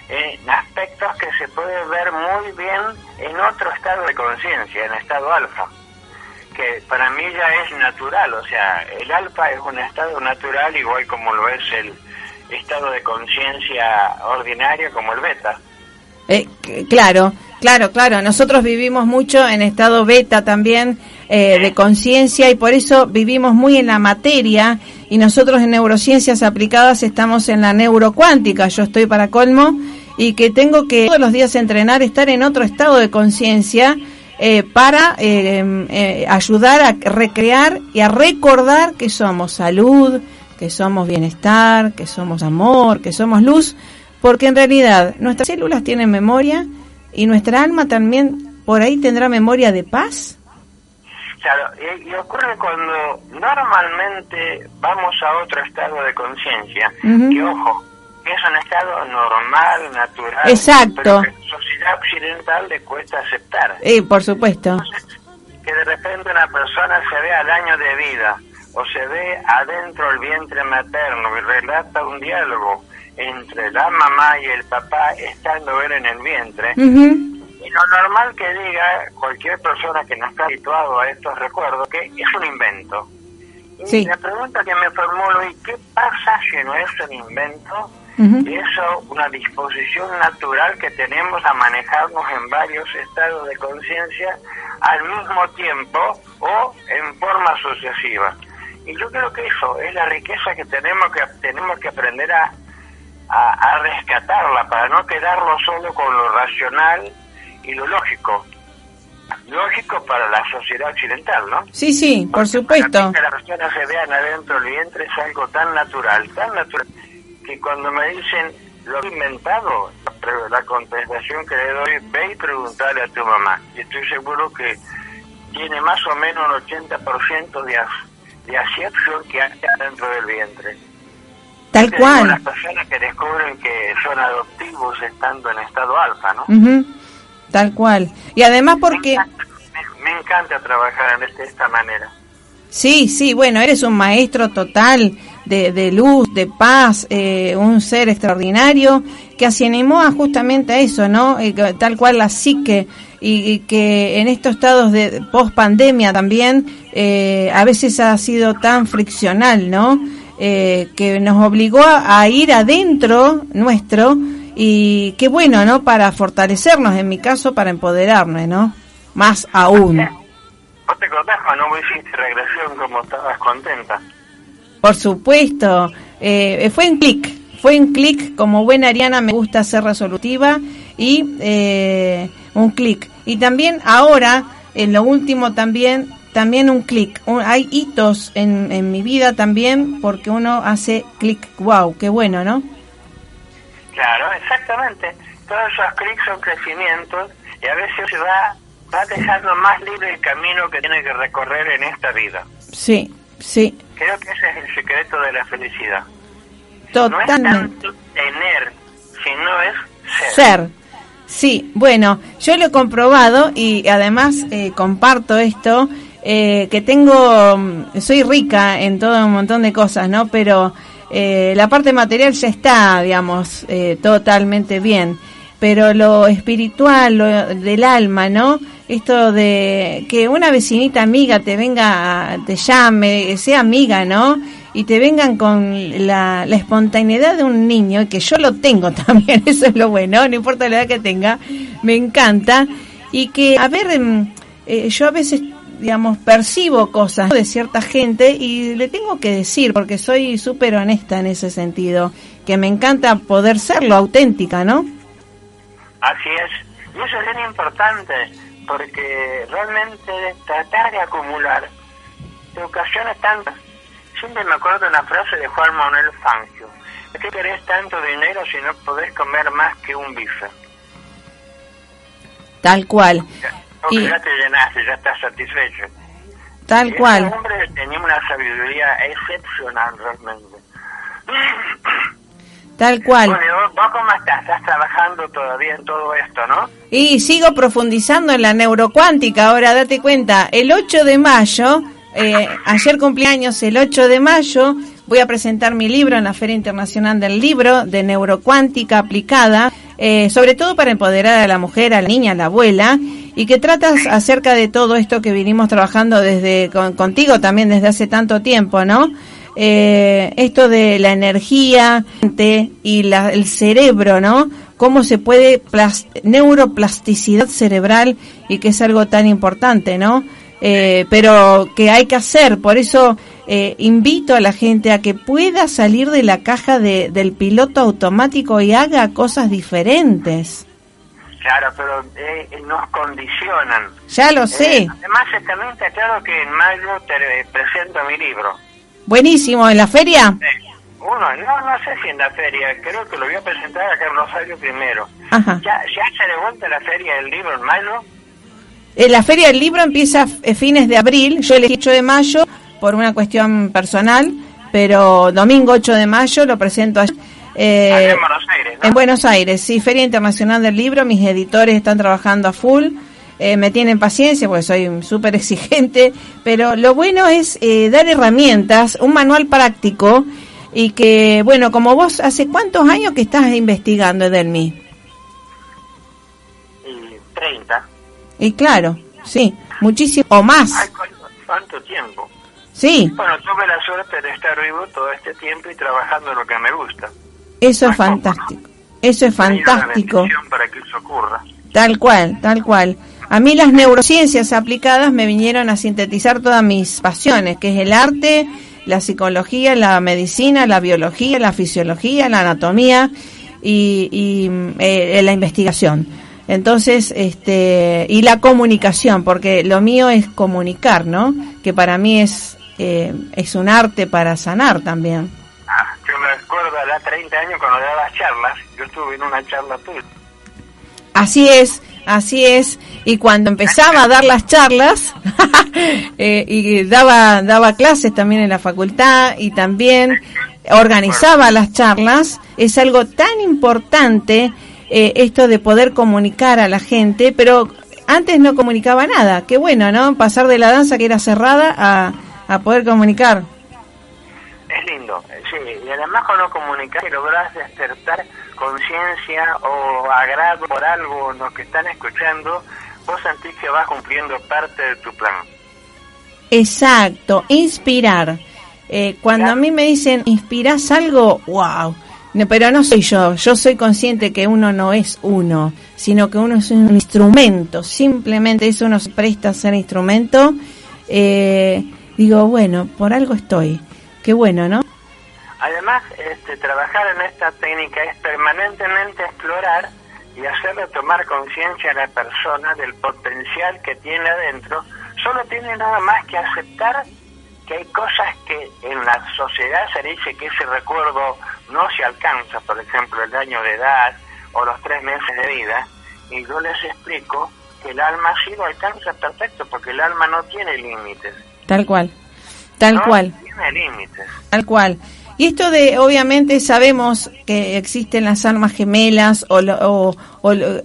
en aspectos que se puede ver muy bien en otro estado de conciencia, en estado alfa, que para mí ya es natural, o sea, el alfa es un estado natural igual como lo es el estado de conciencia ordinario como el beta. Eh, claro, claro, claro. Nosotros vivimos mucho en estado beta también eh, de conciencia y por eso vivimos muy en la materia y nosotros en neurociencias aplicadas estamos en la neurocuántica. Yo estoy para colmo y que tengo que todos los días entrenar, estar en otro estado de conciencia eh, para ayudar a recrear y a recordar que somos salud, que somos bienestar, que somos amor, que somos luz porque en realidad nuestras células tienen memoria y nuestra alma también por ahí tendrá memoria de paz. Claro, y, ocurre cuando normalmente vamos a otro estado de conciencia, que ojo, es un estado normal, natural. Exacto. Pero que la sociedad occidental le cuesta aceptar. Eh, por supuesto. que de repente una persona se ve al año de vida o se ve adentro el vientre materno y relata un diálogo entre la mamá y el papá estando él en el vientre. Y lo normal que diga cualquier persona que no está habituado a estos recuerdos que es un invento. Y la pregunta que me formulo es, ¿qué pasa si no es un invento? Y eso, una disposición natural que tenemos a manejarnos en varios estados de conciencia al mismo tiempo o en forma sucesiva. Y yo creo que eso es la riqueza que tenemos que tenemos que aprender a, a, rescatarla para no quedarlo solo con lo racional y lo lógico. Lógico para la sociedad occidental, ¿no? Sí, sí, por supuesto. que las personas se vean adentro del vientre es algo tan natural, tan natural, que cuando me dicen lo he inventado, la contestación que le doy, ve y preguntarle a tu mamá. Y estoy seguro que tiene más o menos un 80% de, de acierto que hay dentro del vientre. Tal cual. Las personas que descubren que son adoptivos estando en estado alfa, ¿no? Tal cual. Y además porque... Me encanta, trabajar en este, esta manera. Sí, sí, bueno, eres un maestro total de, de luz, de paz, eh, un ser extraordinario que así animó a justamente a eso, ¿no? Eh, tal cual la psique y, que en estos estados de post pandemia también eh, a veces ha sido tan friccional, ¿no? que nos obligó a, ir adentro nuestro y qué bueno, ¿no? Para fortalecernos, en mi caso, para empoderarnos, ¿no? Más aún. ¿Vos te acordás cuando no hiciste regresión como estabas contenta? Por supuesto, eh, fue en clic, fue en clic, como buena Ariana me gusta ser resolutiva y eh, un clic. Y también ahora, en lo último también, también un clic. hay hitos en, en mi vida también porque uno hace clic, wow, qué bueno, ¿no? Claro, exactamente. Todos esos clics son crecimientos y a veces se va, va dejando más libre el camino que tiene que recorrer en esta vida. Sí, sí. Creo que ese es el secreto de la felicidad. Totalmente. No es tanto tener, sino es ser. Ser. Sí, bueno, yo lo he comprobado y además eh, comparto esto, eh, que tengo, mm, soy rica en todo un montón de cosas, ¿no? Pero eh, la parte material ya está, digamos, totalmente bien, pero lo espiritual, lo del alma, ¿no? esto de que una vecinita amiga te venga, te llame, sea amiga, ¿no? Y te vengan con la, espontaneidad de un niño, que yo lo tengo también, eso es lo bueno, no importa la edad que tenga, me encanta. Y que, a ver, em, eh, yo a veces, digamos, percibo cosas de cierta gente y le tengo que decir, porque soy súper honesta en ese sentido, que me encanta poder serlo, auténtica, ¿no? Así es. Y eso es bien importante porque realmente tratar de acumular de ocasiones tantas. Siempre me acuerdo de una frase de Juan Manuel Fangio. ¿De qué querés tanto dinero si no podés comer más que un bife? Tal cual. Porque y... ya te llenaste, ya estás satisfecho. Tal y cual. Ese hombre tenía una sabiduría excepcional realmente. Tal cual. Bueno, ¿vos cómo estás? Estás trabajando todavía en todo esto, ¿no? Y sigo profundizando en la neurocuántica. Ahora, date cuenta, el 8 de mayo, eh, ayer cumpleaños, el 8 de mayo, voy a presentar mi libro en la Feria Internacional del Libro de Neurocuántica Aplicada, eh, sobre todo para empoderar a la mujer, a la niña, a la abuela, y que tratas acerca de todo esto que vinimos trabajando desde contigo también desde hace tanto tiempo, ¿no? Eh, esto de la energía y la, el cerebro, ¿no? Cómo se puede neuroplasticidad cerebral y que es algo tan importante, ¿no? Eh, pero que hay que hacer, por eso eh, invito a la gente a que pueda salir de la caja de, del piloto automático y haga cosas diferentes. Claro, pero eh, nos condicionan. Ya lo sé. además, también está claro que en mayo te presento mi libro. Buenísimo, ¿en la feria? Uno, no, no sé si en la feria, creo que lo voy a presentar acá en Rosario primero. Ajá. ¿Ya, ¿Ya se le vuelta la feria del libro en mayo? Eh, la feria del libro empieza a fines de abril, yo elegí 8 de mayo por una cuestión personal, pero domingo 8 de mayo lo presento Eh, en Buenos Aires, En Buenos Aires, sí, Feria Internacional del Libro, mis editores están trabajando a full. Eh, me tienen paciencia porque soy súper exigente, pero lo bueno es eh, dar herramientas, un manual práctico y que, bueno, como vos, ¿hace cuántos años que estás investigando, Edelmi? Y 30. Y claro, sí, muchísimo, o más. ¿Cuánto tiempo? Sí. Bueno, tuve la suerte de estar vivo todo este tiempo y trabajando en lo que me gusta. Eso es fantástico. Eso es fantástico. Para que eso ocurra. Tal cual, tal cual. A mí las neurociencias aplicadas me vinieron a sintetizar todas mis pasiones, que es el arte, la psicología, la medicina, la biología, la fisiología, la anatomía y, eh, la investigación. Entonces, este, y la comunicación, porque lo mío es comunicar, ¿no? Que para mí es, eh, es un arte para sanar también. Ah, yo me acuerdo a los 30 años cuando daba charlas, yo estuve en una charla tuya. Así es, así es. Y cuando empezaba a dar las charlas, eh, y daba, daba clases también en la facultad y también organizaba las charlas, es algo tan importante eh, esto de poder comunicar a la gente, pero antes no comunicaba nada. Qué bueno, ¿no? Pasar de la danza que era cerrada a, a poder comunicar. Es lindo, sí. Y además cuando comunicas y logras despertar conciencia o agrado por algo los que están escuchando, vos sentís que vas cumpliendo parte de tu plan. Exacto, inspirar. Eh, cuando a mí me dicen, ¿inspirás algo? ¡Wow! No, pero no soy yo, yo soy consciente que uno no es uno, sino que uno es un instrumento, simplemente eso uno se presta a ser instrumento. Eh, digo, bueno, por algo estoy, qué bueno, ¿no? Además, este, trabajar en esta técnica es permanentemente explorar y hacerle tomar conciencia a la persona del potencial que tiene adentro. Solo tiene nada más que aceptar que hay cosas que en la sociedad se dice que ese recuerdo no se alcanza, por ejemplo, el año de edad o los tres meses de vida, y yo les explico que el alma sí lo alcanza perfecto, porque el alma no tiene límites. Tal cual, tal no cual. Tiene límites. Tal cual. Y esto de, obviamente, sabemos que existen las almas gemelas o, o,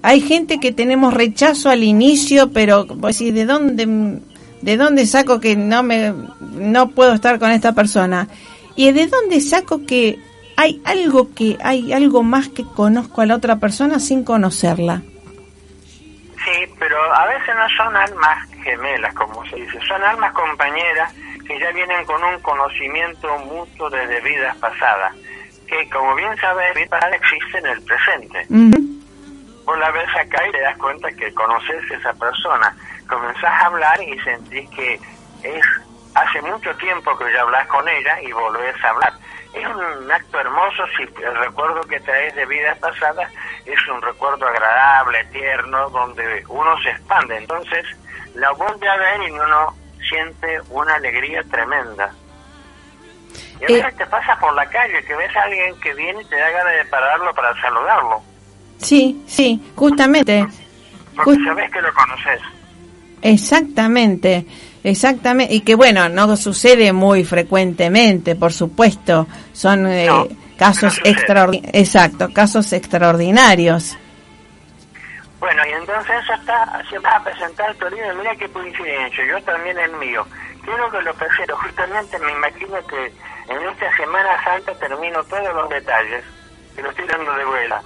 hay gente que tenemos rechazo al inicio, pero pues, ¿de dónde, de dónde saco que no me, no puedo estar con esta persona? ¿Y de dónde saco que hay algo que, hay algo más que conozco a la otra persona sin conocerla? Sí, pero a veces no son almas gemelas, como se dice, son almas compañeras que ya vienen con un conocimiento mutuo desde vidas pasadas, que como bien sabes, existe en el presente. Vos la ves acá y te das cuenta que conoces a esa persona, comenzás a hablar y sentís que es hace mucho tiempo que ya hablas con ella y volvés a hablar. Es un acto hermoso si el recuerdo que traes de vidas pasadas es un recuerdo agradable, tierno, donde uno se expande. Entonces la vuelve a ver y uno siente una alegría tremenda. Y a veces eh, te pasa por la calle que ves a alguien que viene y te da ganas de pararlo para saludarlo. Sí, sí, justamente. Porque sabes que lo conoces. Exactamente, exactamente. Y que bueno, no sucede muy frecuentemente, por supuesto. Son eh, casos extraordinarios. Exacto, casos extraordinarios. Bueno, y entonces eso está, se va a presentar tu libro, mira qué coincidencia, yo también el mío. Quiero que lo prefiero, justamente me imagino que en esta Semana Santa termino todos los detalles, que lo estoy dando de vuela.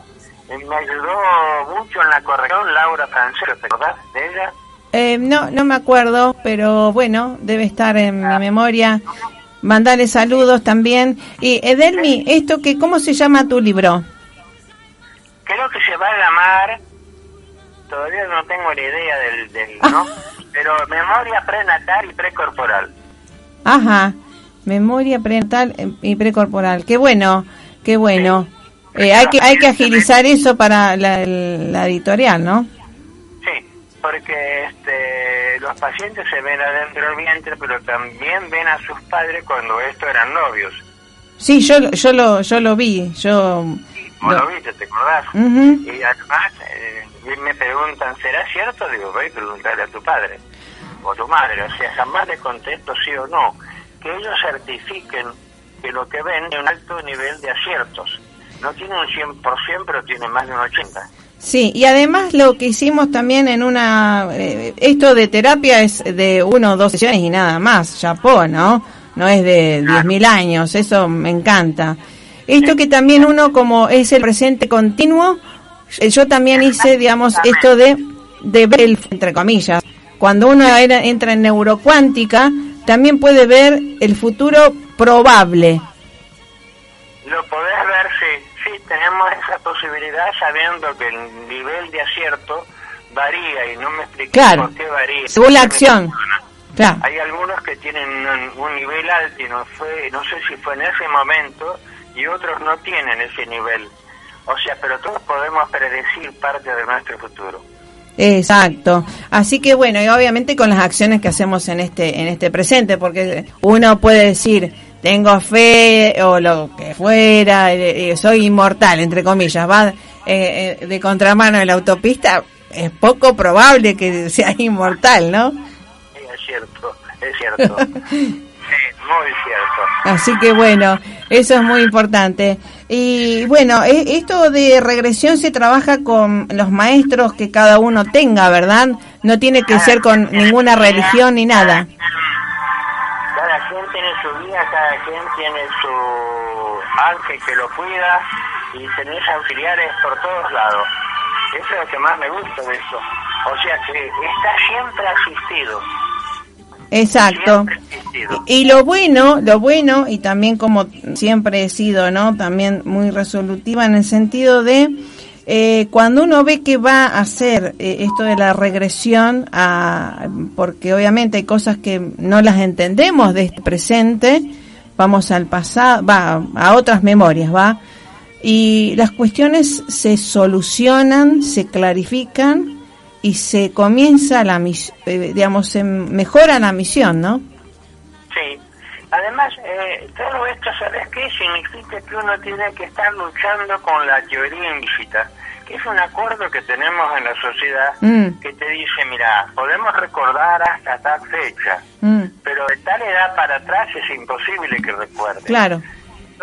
me ayudó mucho en la corrección Laura Francero, ¿te acordás de ella? Eh, no, no me acuerdo, pero bueno, debe estar en mi ah. memoria. Mandarle saludos también. Y Edelmi, esto que, ¿cómo se llama tu libro? Creo que se va a llamar todavía no tengo ni idea del, ¿no? Pero memoria prenatal y precorporal. Ajá, memoria prenatal y precorporal. Qué bueno, qué bueno. Eh, hay que hay que agilizar eso para la, la, editorial, ¿no? Sí, porque este, los pacientes se ven adentro del vientre, pero también ven a sus padres cuando estos eran novios. Sí, yo, yo lo yo lo vi, yo... lo, viste, ¿te acordás? Y además eh, me preguntan, ¿será cierto? Digo, voy a preguntarle a tu padre o tu madre. O sea, jamás le contesto sí o no. Que ellos certifiquen que lo que ven es un alto nivel de aciertos. No tiene un 100%, pero tiene más de un 80%. Sí, y además lo que hicimos también en una... Eh, esto de terapia es de uno o dos sesiones y nada más, chapó, ¿no? No es de 10.000 años, eso me encanta. Esto que también uno como es el presente continuo, yo también hice, digamos, esto de, de ver el, entre comillas, cuando uno entra en neurocuántica, también puede ver el futuro probable. Lo podés ver, sí sí, tenemos esa posibilidad sabiendo que el nivel de acierto varía y no me expliqué por qué varía. Según la acción. Hay algunos que tienen un, nivel alto y no fue, no sé si fue en ese momento y otros no tienen ese nivel. O sea, pero todos podemos predecir parte de nuestro futuro. Exacto. Así que bueno, y obviamente con las acciones que hacemos en este en este presente, porque uno puede decir tengo fe o lo que fuera, eh, eh, soy inmortal, entre comillas, va eh, de contramano en la autopista, es poco probable que sea inmortal, ¿no? Sí, es cierto, es cierto. sí, muy cierto. Así que bueno, eso es muy importante. Y bueno, esto de regresión se trabaja con los maestros que cada uno tenga, ¿verdad? No tiene que ser con ninguna religión ni nada cada quien tiene su ángel que lo cuida y tenés auxiliares por todos lados. Eso es lo que más me gusta de esto. O sea que está siempre asistido. Exacto. Y lo bueno, lo bueno, y también como siempre he sido, ¿no? También muy resolutiva en el sentido de eh, cuando uno ve que va a hacer eh, esto de la regresión, a, porque obviamente hay cosas que no las entendemos de este presente, vamos al pasado, va a otras memorias, va, y las cuestiones se solucionan, se clarifican y se comienza la misión, eh, digamos, se mejora la misión, ¿no? Sí. Además, eh, todo esto, ¿sabes qué? Significa que uno tiene que estar luchando con la teoría implícita, que es un acuerdo que tenemos en la sociedad mm. que te dice, mira, podemos recordar hasta tal fecha, mm. pero de tal edad para atrás es imposible que recuerde. Claro.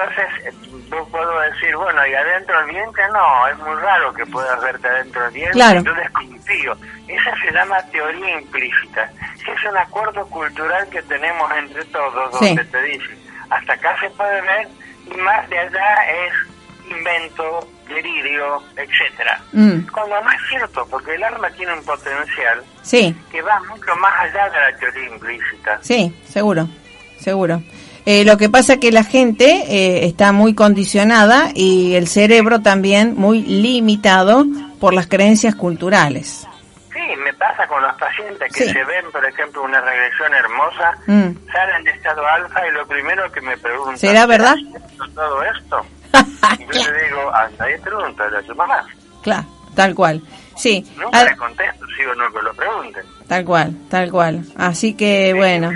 Entonces, yo puedo decir, bueno, y adentro del vientre no, es muy raro que puedas verte adentro del vientre, claro. entonces confío. Esa se llama teoría implícita, que es un acuerdo cultural que tenemos entre todos, donde te dice, hasta acá se puede ver, y más de allá es invento, delirio, etcétera. Mm. Cuando no es cierto, porque el arma tiene un potencial sí. que va mucho más allá de la teoría implícita. Sí, seguro, seguro. Eh, lo que pasa que la gente eh, está muy condicionada y el cerebro también muy limitado por las creencias culturales. Sí, me pasa con los pacientes que se ven, por ejemplo, una regresión hermosa, mm. salen de estado alfa y lo primero que me preguntan... ¿Será verdad? todo esto? y yo le digo, anda y pregúntale a su mamá. Claro, tal cual. Sí. Nunca le contesto, sí o no que lo pregunten. Tal cual, tal cual. Así que, bueno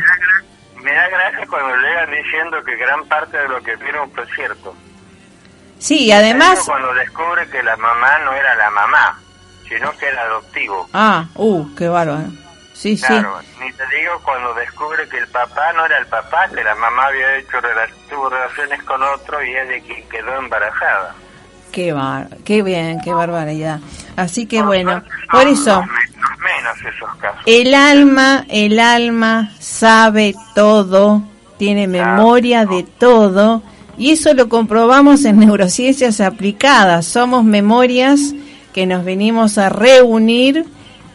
me da gracia cuando llegan diciendo que gran parte de lo que vieron fue cierto. Sí, además... Cuando descubre que la mamá no era la mamá, sino que era adoptivo. Ah, uh, qué bárbaro. Sí, claro, ni te digo cuando descubre que el papá no era el papá, que la mamá había hecho tuvo relaciones con otro y es de quien quedó embarazada. Qué bar, qué bien, qué barbaridad. Así que bueno, por eso menos esos casos. El alma, el alma sabe todo, tiene memoria de todo y eso lo comprobamos en neurociencias aplicadas. Somos memorias que nos venimos a reunir,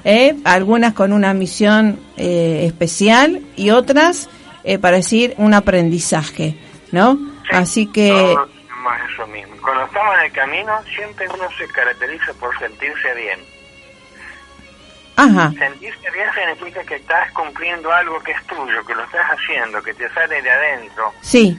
¿eh? algunas con una misión eh, especial y otras eh, para decir un aprendizaje, ¿no? Así que eso mismo. Cuando estamos en el camino, siempre uno se caracteriza por sentirse bien. Ajá. Sentirse bien significa que estás cumpliendo algo que es tuyo, que lo estás haciendo, que te sale de adentro. Sí,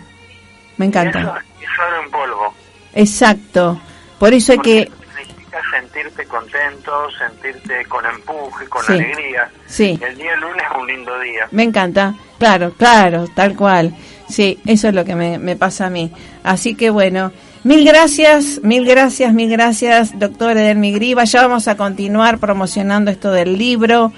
me encanta. eso es solo en polvo. Exacto. Por eso hay que... Significa sentirte contento, sentirte con empuje, con alegría. Sí. El día lunes es un lindo día. Me encanta. Claro, claro, tal cual. Sí, eso es lo que me, me pasa a mí. Así que bueno, mil gracias, mil gracias, mil gracias, doctor Edelmigriba. Ya vamos a continuar promocionando esto del libro.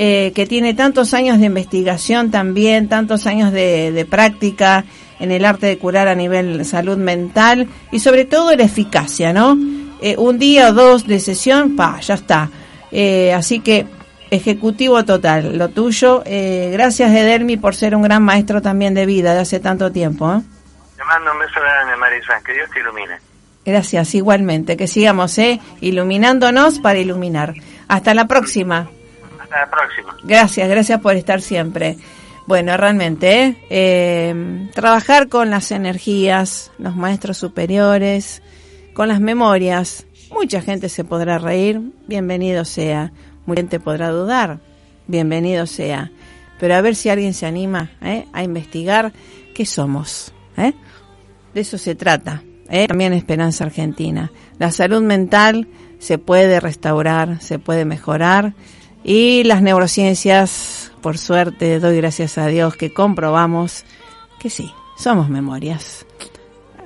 Eh, que tiene tantos años de investigación también, tantos años de, práctica, en el arte de curar a nivel salud mental y sobre todo la eficacia, ¿no? Eh, un día o dos de sesión, pa, ya está. Eh, así que ejecutivo total, lo tuyo. Eh, gracias Edermi por ser un gran maestro también de vida de hace tanto tiempo. Mando un beso grande, Marisa, que Dios te ilumine. Gracias, igualmente. Que sigamos, ¿eh? Iluminándonos para iluminar. Hasta la próxima. Hasta la próxima. Gracias, gracias por estar siempre. Bueno, realmente, ¿eh? eh trabajar con las energías, los maestros superiores, con las memorias. Mucha gente se podrá reír, bienvenido sea. Mucha gente podrá dudar, bienvenido sea. Pero a ver si alguien se anima ¿eh? a investigar qué somos. ¿eh? De eso se trata. ¿eh? También Esperanza Argentina. La salud mental se puede restaurar, se puede mejorar y las neurociencias, por suerte, doy gracias a Dios que comprobamos que sí, somos memorias.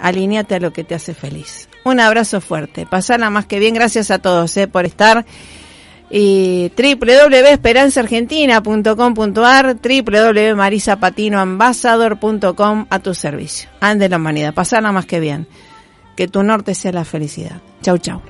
Alíñate a lo que te hace feliz. Un abrazo fuerte. Pasala más que bien. Gracias a todos ¿eh? por estar. Y www.esperanzaargentina.com.ar, www.marisapatinoambasador.com a tu servicio. Ande la humanidad. Pasala más que bien. Que tu norte sea la felicidad. Chau, chau.